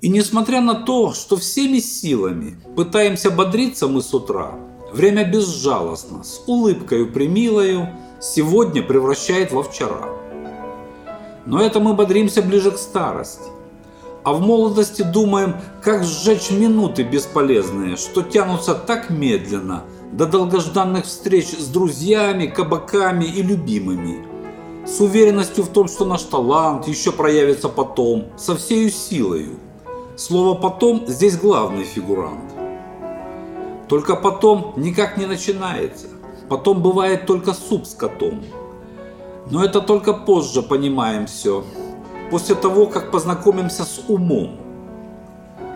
И несмотря на то, что всеми силами пытаемся бодриться мы с утра, время безжалостно, с улыбкой примилою, сегодня превращает во вчера. Но это мы бодримся ближе к старости. А в молодости думаем, как сжечь минуты бесполезные, что тянутся так медленно до долгожданных встреч с друзьями, кабаками и любимыми. С уверенностью в том, что наш талант еще проявится потом, со всею силою. Слово «потом» здесь главный фигурант. Только потом никак не начинается. Потом бывает только суп с котом. Но это только позже понимаем все. После того, как познакомимся с умом.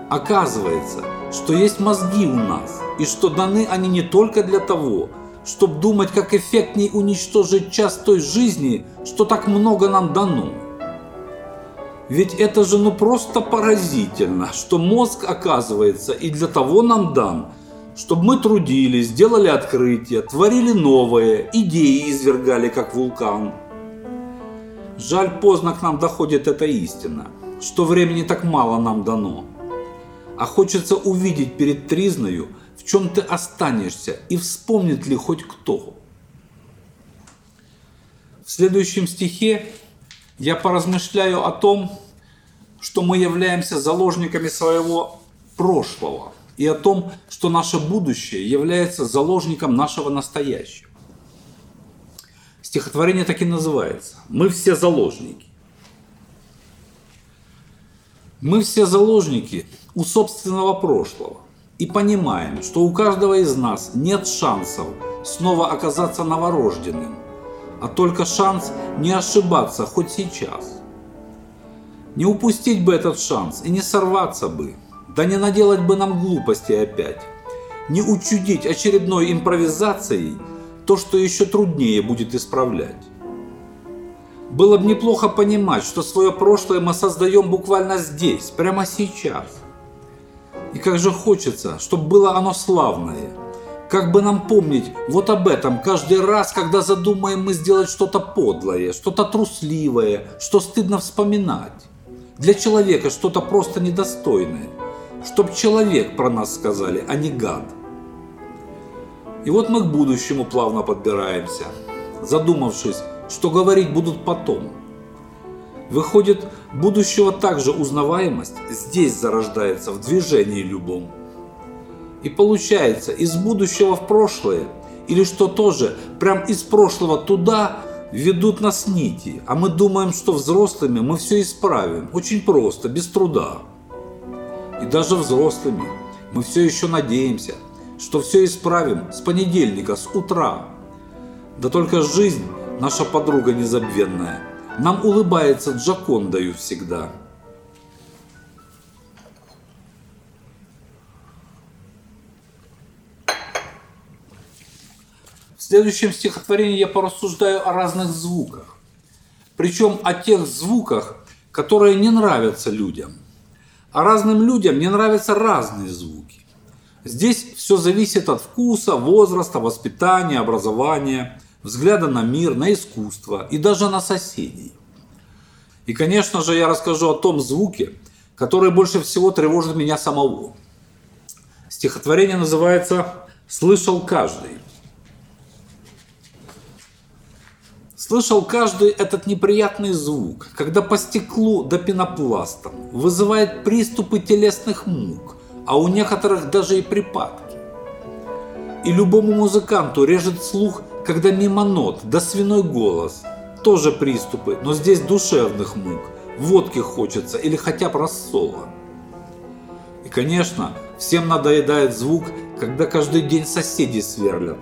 Оказывается, что есть мозги у нас, и что даны они не только для того, чтобы думать, как эффектней уничтожить час той жизни, что так много нам дано. Ведь это же ну просто поразительно, что мозг оказывается и для того нам дан, чтобы мы трудились, делали открытия, творили новое, идеи извергали, как вулкан. Жаль, поздно к нам доходит эта истина, что времени так мало нам дано. А хочется увидеть перед тризною, в чем ты останешься и вспомнит ли хоть кто. В следующем стихе я поразмышляю о том, что мы являемся заложниками своего прошлого и о том, что наше будущее является заложником нашего настоящего. Стихотворение так и называется. Мы все заложники. Мы все заложники у собственного прошлого и понимаем, что у каждого из нас нет шансов снова оказаться новорожденным, а только шанс не ошибаться хоть сейчас. Не упустить бы этот шанс и не сорваться бы, да не наделать бы нам глупости опять, не учудить очередной импровизацией то, что еще труднее будет исправлять. Было бы неплохо понимать, что свое прошлое мы создаем буквально здесь, прямо сейчас. И как же хочется, чтобы было оно славное. Как бы нам помнить вот об этом каждый раз, когда задумаем мы сделать что-то подлое, что-то трусливое, что стыдно вспоминать. Для человека что-то просто недостойное. Чтоб человек про нас сказали, а не гад. И вот мы к будущему плавно подбираемся, задумавшись, что говорить будут потом. Выходит, будущего также узнаваемость здесь зарождается в движении любом. И получается, из будущего в прошлое, или что тоже, прям из прошлого туда ведут нас нити, а мы думаем, что взрослыми мы все исправим, очень просто, без труда. И даже взрослыми мы все еще надеемся – что все исправим с понедельника, с утра. Да только жизнь, наша подруга незабвенная, нам улыбается Джакондою всегда. Следующем стихотворении я порассуждаю о разных звуках. Причем о тех звуках, которые не нравятся людям. А разным людям не нравятся разные звуки. Здесь все зависит от вкуса, возраста, воспитания, образования, взгляда на мир, на искусство и даже на соседей. И, конечно же, я расскажу о том звуке, который больше всего тревожит меня самого. Стихотворение называется «Слышал каждый». Слышал каждый этот неприятный звук, когда по стеклу до пенопласта вызывает приступы телесных мук, а у некоторых даже и припадки. И любому музыканту режет слух, когда мимо нот, да свиной голос. Тоже приступы, но здесь душевных мук. Водки хочется или хотя бы рассола. И, конечно, всем надоедает звук, когда каждый день соседи сверлят.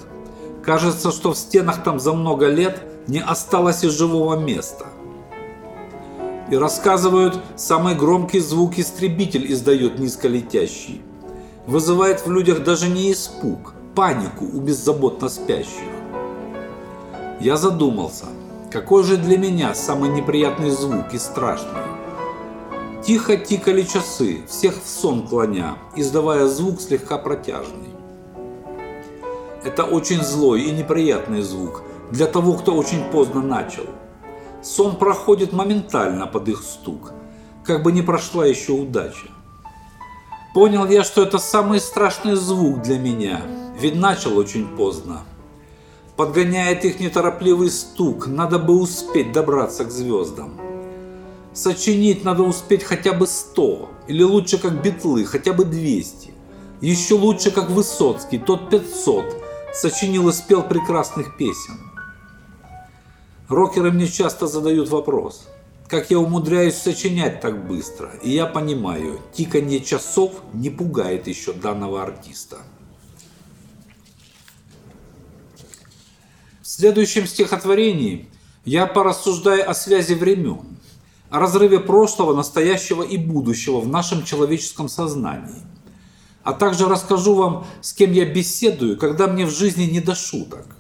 Кажется, что в стенах там за много лет не осталось и живого места. И рассказывают, самый громкий звук истребитель издает низколетящий. Вызывает в людях даже не испуг, панику у беззаботно спящих. Я задумался, какой же для меня самый неприятный звук и страшный. Тихо тикали часы, всех в сон клоня, издавая звук слегка протяжный. Это очень злой и неприятный звук для того, кто очень поздно начал. Сон проходит моментально под их стук, как бы не прошла еще удача. Понял я, что это самый страшный звук для меня, ведь начал очень поздно. Подгоняет их неторопливый стук, надо бы успеть добраться к звездам. Сочинить надо успеть хотя бы 100, или лучше как битлы, хотя бы 200. Еще лучше как Высоцкий, тот 500, сочинил и спел прекрасных песен. Рокеры мне часто задают вопрос, как я умудряюсь сочинять так быстро, и я понимаю, тиканье часов не пугает еще данного артиста. В следующем стихотворении я порассуждаю о связи времен, о разрыве прошлого, настоящего и будущего в нашем человеческом сознании. А также расскажу вам, с кем я беседую, когда мне в жизни не до шуток.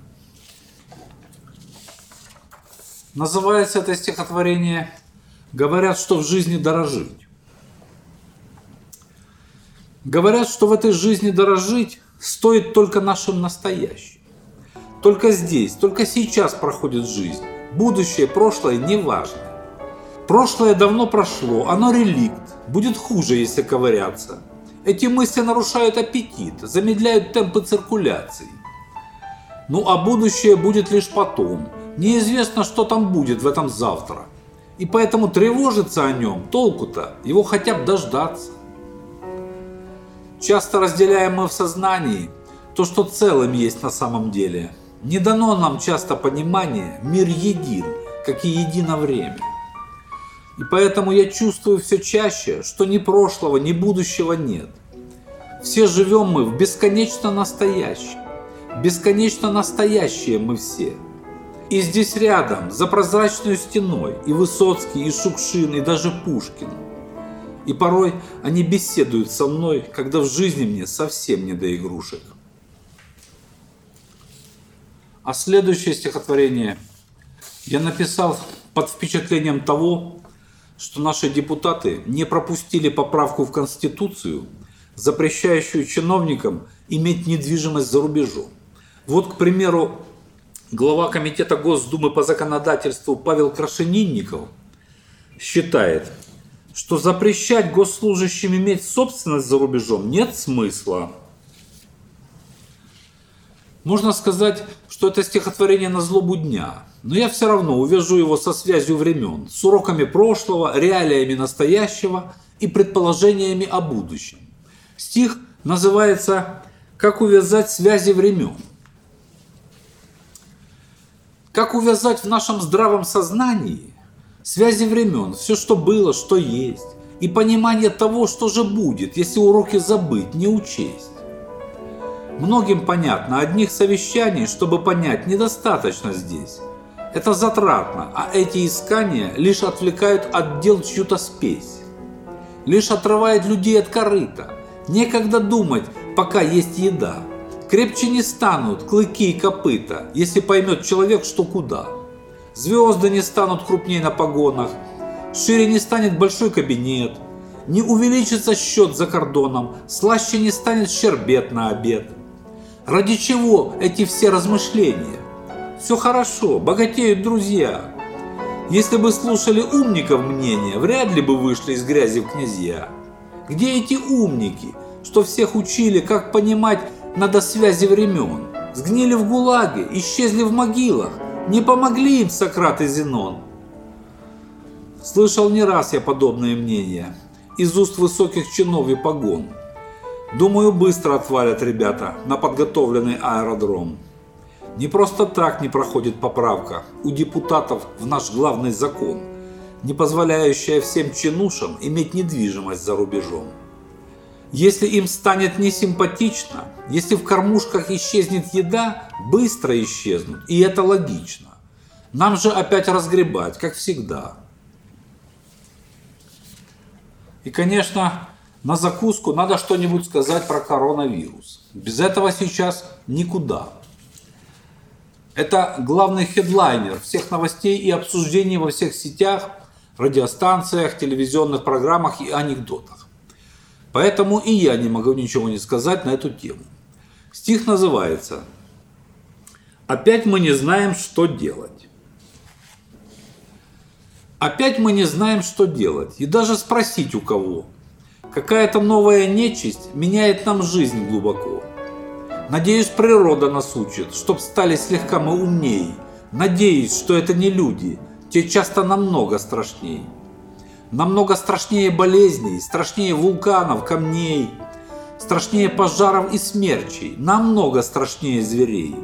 Называется это стихотворение «Говорят, что в жизни дорожить». Говорят, что в этой жизни дорожить стоит только нашим настоящим. Только здесь, только сейчас проходит жизнь. Будущее, прошлое не важно. Прошлое давно прошло, оно реликт. Будет хуже, если ковыряться. Эти мысли нарушают аппетит, замедляют темпы циркуляции. Ну а будущее будет лишь потом. Неизвестно, что там будет в этом завтра. И поэтому тревожиться о нем толку-то, его хотя бы дождаться. Часто разделяем мы в сознании то, что целым есть на самом деле – не дано нам часто понимание, мир един, как и едино время. И поэтому я чувствую все чаще, что ни прошлого, ни будущего нет. Все живем мы в бесконечно настоящем. Бесконечно настоящие мы все. И здесь рядом, за прозрачной стеной, и Высоцкий, и Шукшин, и даже Пушкин. И порой они беседуют со мной, когда в жизни мне совсем не до игрушек. А следующее стихотворение я написал под впечатлением того, что наши депутаты не пропустили поправку в Конституцию, запрещающую чиновникам иметь недвижимость за рубежом. Вот, к примеру, глава Комитета Госдумы по законодательству Павел Крашенинников считает, что запрещать госслужащим иметь собственность за рубежом нет смысла. Можно сказать, что это стихотворение на злобу дня, но я все равно увяжу его со связью времен, с уроками прошлого, реалиями настоящего и предположениями о будущем. Стих называется «Как увязать связи времен». Как увязать в нашем здравом сознании связи времен, все, что было, что есть, и понимание того, что же будет, если уроки забыть, не учесть. Многим понятно, одних совещаний, чтобы понять, недостаточно здесь. Это затратно, а эти искания лишь отвлекают от дел чью-то спесь. Лишь отрывает людей от корыта. Некогда думать, пока есть еда. Крепче не станут клыки и копыта, если поймет человек, что куда. Звезды не станут крупнее на погонах, шире не станет большой кабинет, не увеличится счет за кордоном, слаще не станет щербет на обед. Ради чего эти все размышления? Все хорошо, богатеют друзья. Если бы слушали умников мнения, вряд ли бы вышли из грязи в князья. Где эти умники, что всех учили, как понимать надо связи времен? Сгнили в ГУЛАГе, исчезли в могилах, не помогли им Сократ и Зенон. Слышал не раз я подобные мнения из уст высоких чинов и погон. Думаю, быстро отвалят ребята на подготовленный аэродром. Не просто так не проходит поправка у депутатов в наш главный закон, не позволяющая всем чинушам иметь недвижимость за рубежом. Если им станет несимпатично, если в кормушках исчезнет еда, быстро исчезнут, и это логично. Нам же опять разгребать, как всегда. И, конечно, на закуску надо что-нибудь сказать про коронавирус. Без этого сейчас никуда. Это главный хедлайнер всех новостей и обсуждений во всех сетях, радиостанциях, телевизионных программах и анекдотах. Поэтому и я не могу ничего не сказать на эту тему. Стих называется «Опять мы не знаем, что делать». Опять мы не знаем, что делать, и даже спросить у кого – Какая-то новая нечисть меняет нам жизнь глубоко. Надеюсь, природа нас учит, чтоб стали слегка мы умней. Надеюсь, что это не люди, те часто намного страшней. Намного страшнее болезней, страшнее вулканов, камней, страшнее пожаров и смерчей, намного страшнее зверей.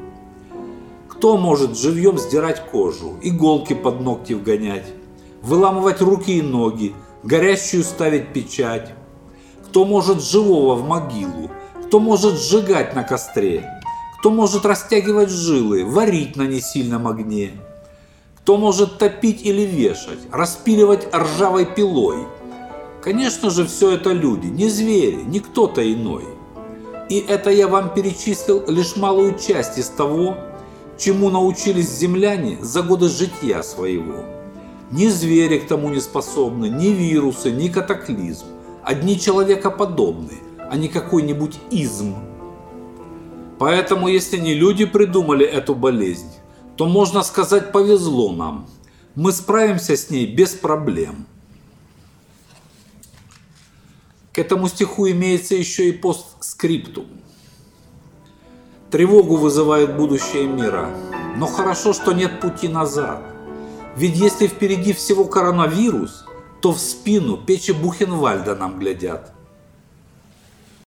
Кто может живьем сдирать кожу, иголки под ногти вгонять, выламывать руки и ноги, горящую ставить печать? Кто может живого в могилу, кто может сжигать на костре, кто может растягивать жилы, варить на несильном огне, кто может топить или вешать, распиливать ржавой пилой. Конечно же, все это люди, не звери, не кто-то иной. И это я вам перечислил лишь малую часть из того, чему научились земляне за годы жития своего. Ни звери к тому не способны, ни вирусы, ни катаклизм. Одни человекоподобные, а не какой-нибудь изм. Поэтому, если не люди придумали эту болезнь, то можно сказать повезло нам. Мы справимся с ней без проблем. К этому стиху имеется еще и постскриптум. Тревогу вызывает будущее мира, но хорошо, что нет пути назад. Ведь если впереди всего коронавирус, то в спину печи Бухенвальда нам глядят.